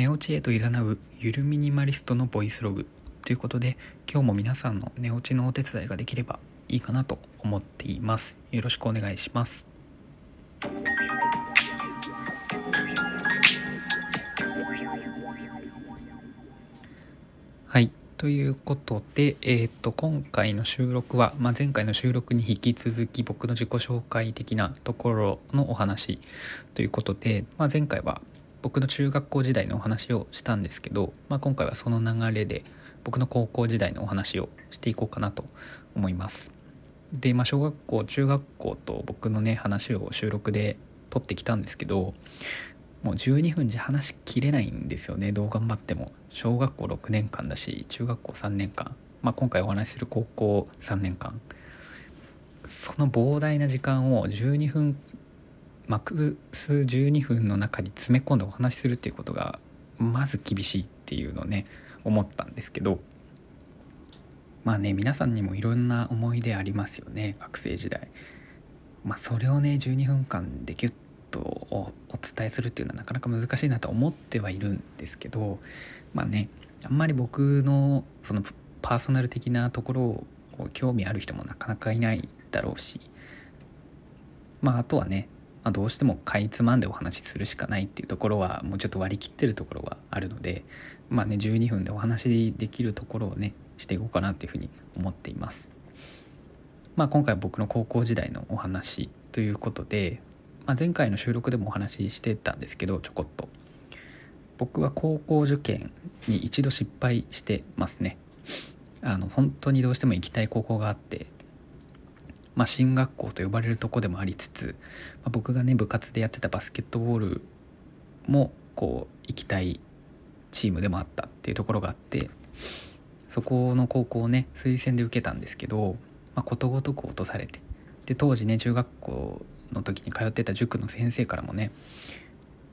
寝落ちへと誘うゆるミニマリストのボイスログということで今日も皆さんの寝落ちのお手伝いができればいいかなと思っています。よろしくお願いします。はい。ということで、えーと、今回の収録は、まあ、前回の収録に引き続き僕の自己紹介的なところのお話ということで、まあ、前回は僕の中学校時代のお話をしたんですけど、まあ、今回はその流れで僕の高校時代のお話をしていこうかなと思います。で、まあ、小学校中学校と僕のね話を収録で撮ってきたんですけどもう12分じゃ話しきれないんですよね。どう頑張っても。小学校6年間だし中学校3年間、まあ、今回お話しする高校3年間。その膨大な時間を12分マックス12分の中に詰め込んでお話しするっていうことがまず厳しいっていうのをね思ったんですけどまあね皆さんにもいろんな思い出ありますよね学生時代。まあそれをね12分間でギュッとお伝えするっていうのはなかなか難しいなと思ってはいるんですけどまあねあんまり僕のそのパーソナル的なところを興味ある人もなかなかいないだろうしまああとはね、まあ、どうしてもかいつまんでお話しするしかないっていうところはもうちょっと割り切ってるところはあるのでまあね12分でお話できるところをねしていこうかなというふうに思っています。まあ、今回僕の高校時代のお話ということで、まあ、前回の収録でもお話ししてたんですけどちょこっと僕は高校受験に一度失敗してますねあの本当にどうしても行きたい高校があってまあ進学校と呼ばれるとこでもありつつ、まあ、僕がね部活でやってたバスケットボールもこう行きたいチームでもあったっていうところがあってそこの高校をね推薦で受けたんですけど、まあ、ことごとく落とされてで当時ね中学校の時に通ってた塾の先生からもね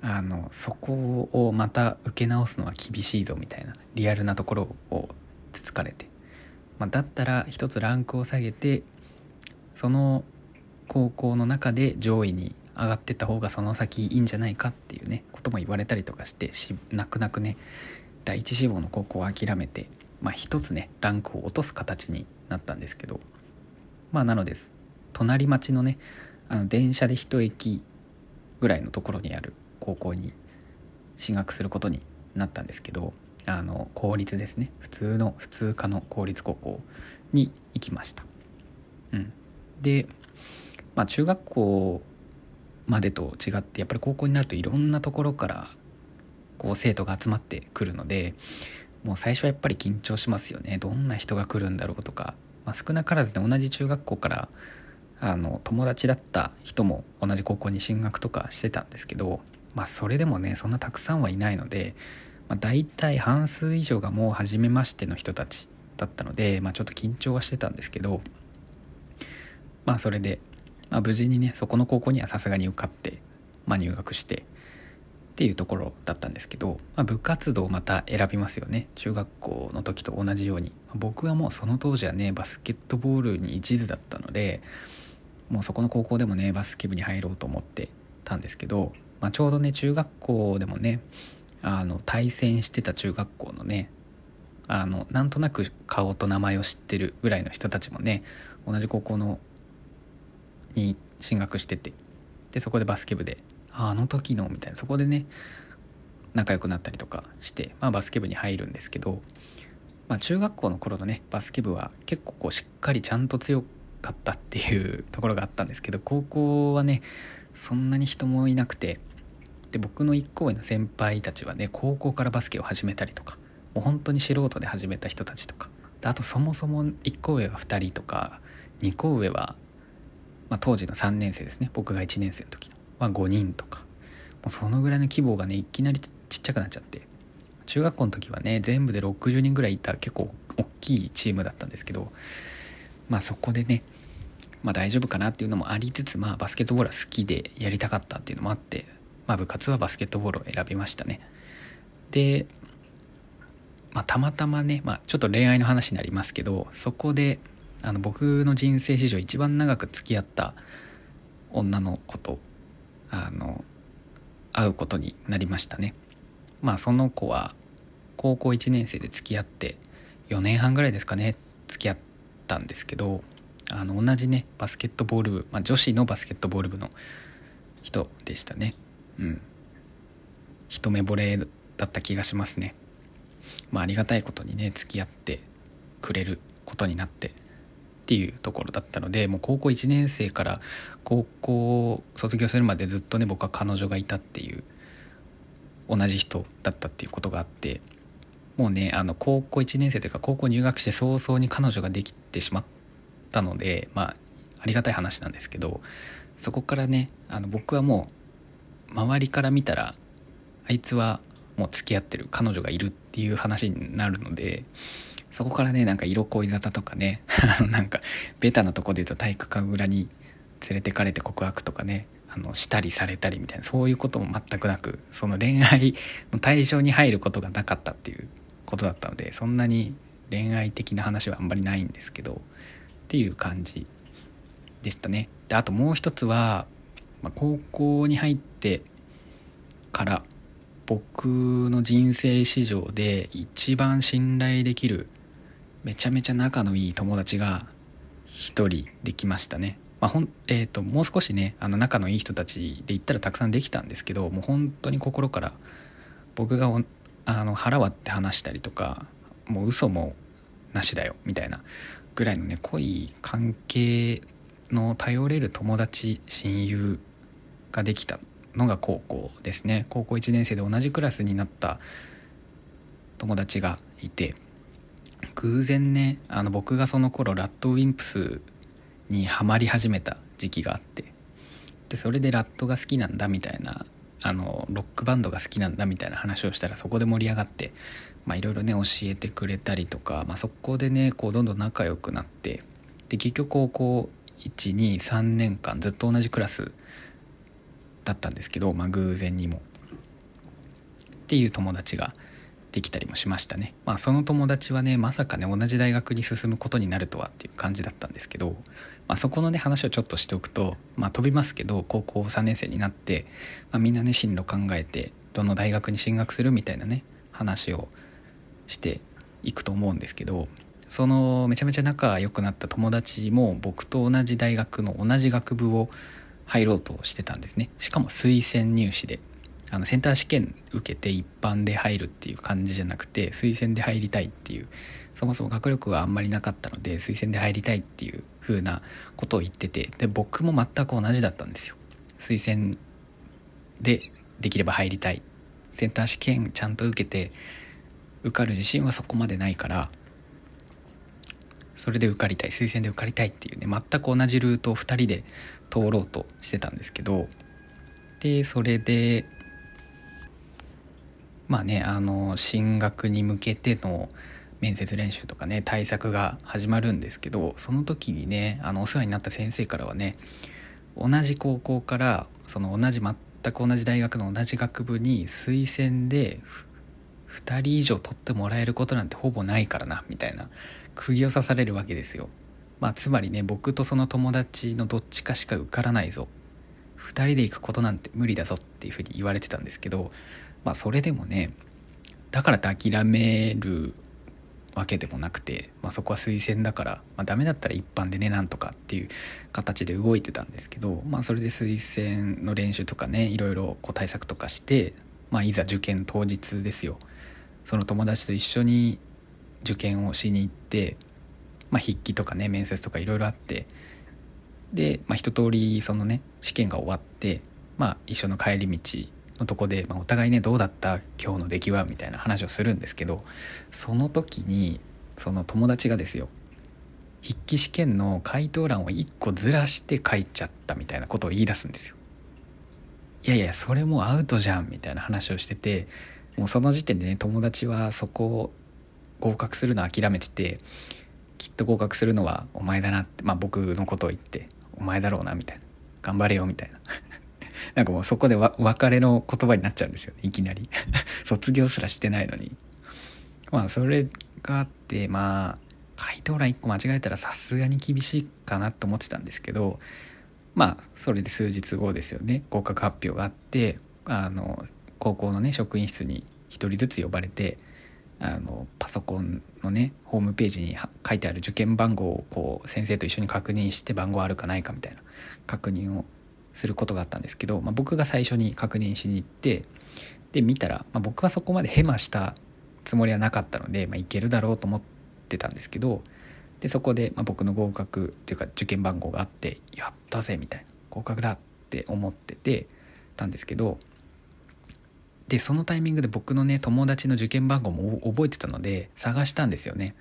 あのそこをまた受け直すのは厳しいぞみたいなリアルなところをつつかれて、まあ、だったら一つランクを下げてその高校の中で上位に上がってった方がその先いいんじゃないかっていうねことも言われたりとかしてし泣く泣くね第一志望の高校を諦めてまあ一つねランクを落とす形になったんですけどまあなのです。隣町のねあの電車で一駅ぐらいのところにある高校に進学することになったんですけどあの公立ですね。普通の普通科の公立高校に行きました。うん、で、まあ、中学校までと違ってやっぱり高校になるといろんなところからこう生徒が集まってくるのでもう最初はやっぱり緊張しますよね。どんな人が来るんだろうとか、まあ、少なからずね同じ中学校からあの友達だった人も同じ高校に進学とかしてたんですけど、まあ、それでもねそんなたくさんはいないので、まあ、大体半数以上がもう初めましての人たちだったので、まあ、ちょっと緊張はしてたんですけどまあそれで、まあ、無事にねそこの高校にはさすがに受かって、まあ、入学してっていうところだったんですけど、まあ、部活動また選びますよね。中学校の時と同じように。僕はもうその当時はねバスケットボールに一途だったのでもうそこの高校でもねバスケ部に入ろうと思ってたんですけど、まあ、ちょうどね中学校でもねあの対戦してた中学校のねあのなんとなく顔と名前を知ってるぐらいの人たちもね同じ高校のに進学してて。でそこでバスケ部でああの時のみたいな。そこでね仲良くなったりとかして、まあ、バスケ部に入るんですけど、まあ、中学校の頃のねバスケ部は結構こうしっかりちゃんと強かったっていう ところがあったんですけど高校はねそんなに人もいなくてで僕の1校上の先輩たちはね高校からバスケを始めたりとかもう本当に素人で始めた人たちとかあとそもそも1校上は2人とか2校上は、まあ、当時の3年生ですね。僕が1年生の時は5人とか。もうそのぐらいの規模がねいきなりちっちゃくなっちゃって。中学校の時はね全部で60人ぐらいいた結構大きいチームだったんですけど。まあそこでねまあ大丈夫かなっていうのもありつつ、まあバスケットボールは好きでやりたかったっていうのもあって、まあ部活はバスケットボールを選びましたね。で、まあたまたまね、まあちょっと恋愛の話になりますけど、そこで、あの僕の人生史上一番長く付き合った女の子と、あの、会うことになりましたね。まあその子は高校1年生で付き合って4年半ぐらいですかね付き合ったんですけどあの同じねバスケットボール部、まあ、女子のバスケットボール部の人でしたね。うん。一目惚れだった気がしますね。まあありがたいことにね付き合ってくれることになって。っていうところだったのでもう高校1年生から高校を卒業するまでずっとね僕は彼女がいたっていう同じ人だったっていうことがあってもうねあの高校1年生というか高校入学して早々に彼女ができてしまったのでまあありがたい話なんですけどそこからねあの僕はもう周りから見たらあいつはもう付き合ってる彼女がいるっていう話になるのでそこからねなんか色恋沙汰とかね あのなんかベタなとこで言うと体育館裏に連れてかれて告白とかねあのしたりされたりみたいなそういうことも全くなくその恋愛の対象に入ることがなかったっていうことだったのでそんなに恋愛的な話はあんまりないんですけどっていう感じでしたね。であともう一つは、まあ、高校に入ってから僕の人生史上で一番信頼できるめちゃめちゃ仲のいい友達が一人できましたね。まあ、ほんえーと、もう少しねあの仲のいい人たちで言ったらたくさんできたんですけどもう本当に心から僕があの腹割って話したりとかもう嘘もなしだよみたいなぐらいのね濃い関係の頼れる友達親友ができたのが高校ですね高校1年生で同じクラスになった友達がいて偶然ねあの僕がその頃ラッドウィンプスにはまり始めた時期があってでそれでラットが好きなんだみたいなあのロックバンドが好きなんだみたいな話をしたらそこで盛り上がっていろいろね教えてくれたりとか、まあ、そこでねこうどんどん仲良くなってで結局高校123年間ずっと同じクラスだったんですけど、まあ、偶然にも。っていう友達ができたりもしましたね。まあその友達はねまさかね同じ大学に進むことになるとはっていう感じだったんですけど、まあ、そこのね話をちょっとしておくとまあ飛びますけど高校3年生になって、まあ、みんなね進路考えてどの大学に進学するみたいなね話をしていくと思うんですけどそのめちゃめちゃ仲良くなった友達も僕と同じ大学の同じ学部を入ろうとしてたんですね。しかも推薦入試で。あのセンター試験受けて一般で入るっていう感じじゃなくて推薦で入りたいっていうそもそも学力があんまりなかったので推薦で入りたいっていう風なことを言っててで僕も全く同じだったんですよ。推薦でできれば入りたい。センター試験ちゃんと受けて受かる自信はそこまでないからそれで受かりたい。推薦で受かりたいっていうね全く同じルートを2人で通ろうとしてたんですけどでそれでまあねあの進学に向けての面接練習とかね対策が始まるんですけどその時にねあのお世話になった先生からはね同じ高校からその同じ全く同じ大学の同じ学部に推薦で2人以上取ってもらえることなんてほぼないからなみたいな釘を刺されるわけですよ。まあつまりね僕とその友達のどっちかしか受からないぞ2人で行くことなんて無理だぞっていうふうに言われてたんですけどまあそれでもねだからって諦めるわけでもなくて、まあ、そこは推薦だから、まあ、ダメだったら一般でねなんとかっていう形で動いてたんですけど、まあ、それで推薦の練習とかねいろいろこう対策とかして、まあ、いざ受験当日ですよ。その友達と一緒に受験をしに行って、まあ、筆記とかね面接とかいろいろあってで、まあ、一通りそのね試験が終わって、まあ、一緒の帰り道のとこで、まあ、お互いねどうだった？今日の出来は？みたいな話をするんですけどその時にその友達がですよ筆記試験の回答欄を1個ずらして書いちゃったみたいなことを言い出すんですよ。いやいやそれもアウトじゃん！みたいな話をしててもうその時点でね友達はそこを合格するの諦めててきっと合格するのはお前だなってまあ僕のことを言ってお前だろうなみたいな。頑張れよみたいな。なんかもうそこで別れの言葉になっちゃうんですよね。いきなり。卒業すらしてないのに。まあそれがあってまあ回答欄1個間違えたらさすがに厳しいかなと思ってたんですけどまあそれで数日後ですよね。合格発表があってあの高校のね職員室に1人ずつ呼ばれてあのパソコンのねホームページに書いてある受験番号をこう先生と一緒に確認して番号あるかないかみたいな確認をすることがあったんですけど、まあ、僕が最初に確認しに行ってで見たら、まあ、僕はそこまでヘマしたつもりはなかったので、まあ、いけるだろうと思ってたんですけどでそこで、ま僕の合格っていうか受験番号があってやったぜみたいな。合格だって思っててたんですけどでそのタイミングで僕のね友達の受験番号も覚えてたので探したんですよね。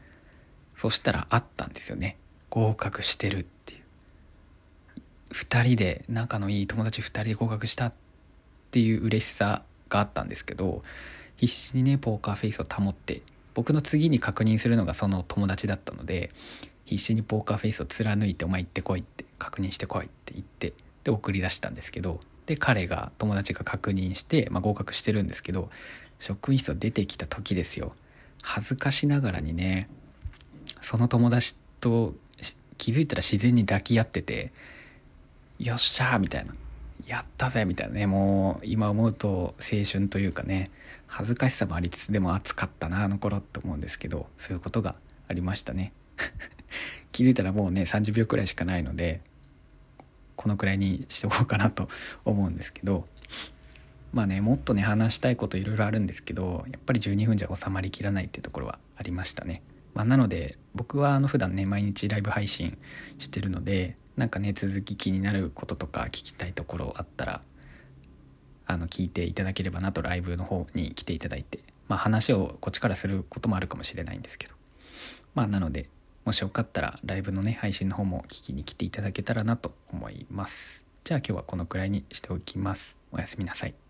そしたらあったんですよね。合格してるっていう。2人で仲のいい友達2人で合格したっていう嬉しさがあったんですけど必死にねポーカーフェイスを保って僕の次に確認するのがその友達だったので必死にポーカーフェイスを貫いて「お前行ってこい」って確認してこいって言ってで送り出したんですけどで彼が友達が確認して、まあ、合格してるんですけど職員室を出てきた時ですよ。恥ずかしながらにねその友達と気づいたら自然に抱き合ってて「よっしゃー」みたいな「やったぜ」みたいなね。もう今思うと青春というかね。恥ずかしさもありつつでも暑かったなあの頃って思うんですけど。そういうことがありましたね。気づいたらもうね30秒くらいしかないのでこのくらいにしておこうかなと 思うんですけど。まあねもっとね話したいこといろいろあるんですけどやっぱり12分じゃ収まりきらないっていうところはありましたね。まあ、なので僕はあの普段ね毎日ライブ配信してるのでなんかね続き気になることとか聞きたいところあったらあの聞いていただければなとライブの方に来ていただいて。まあ話をこっちからすることもあるかもしれないんですけど。まあなのでもしよかったらライブのね配信の方も聞きに来ていただけたらなと思います。じゃあ今日はこのくらいにしておきます。おやすみなさい。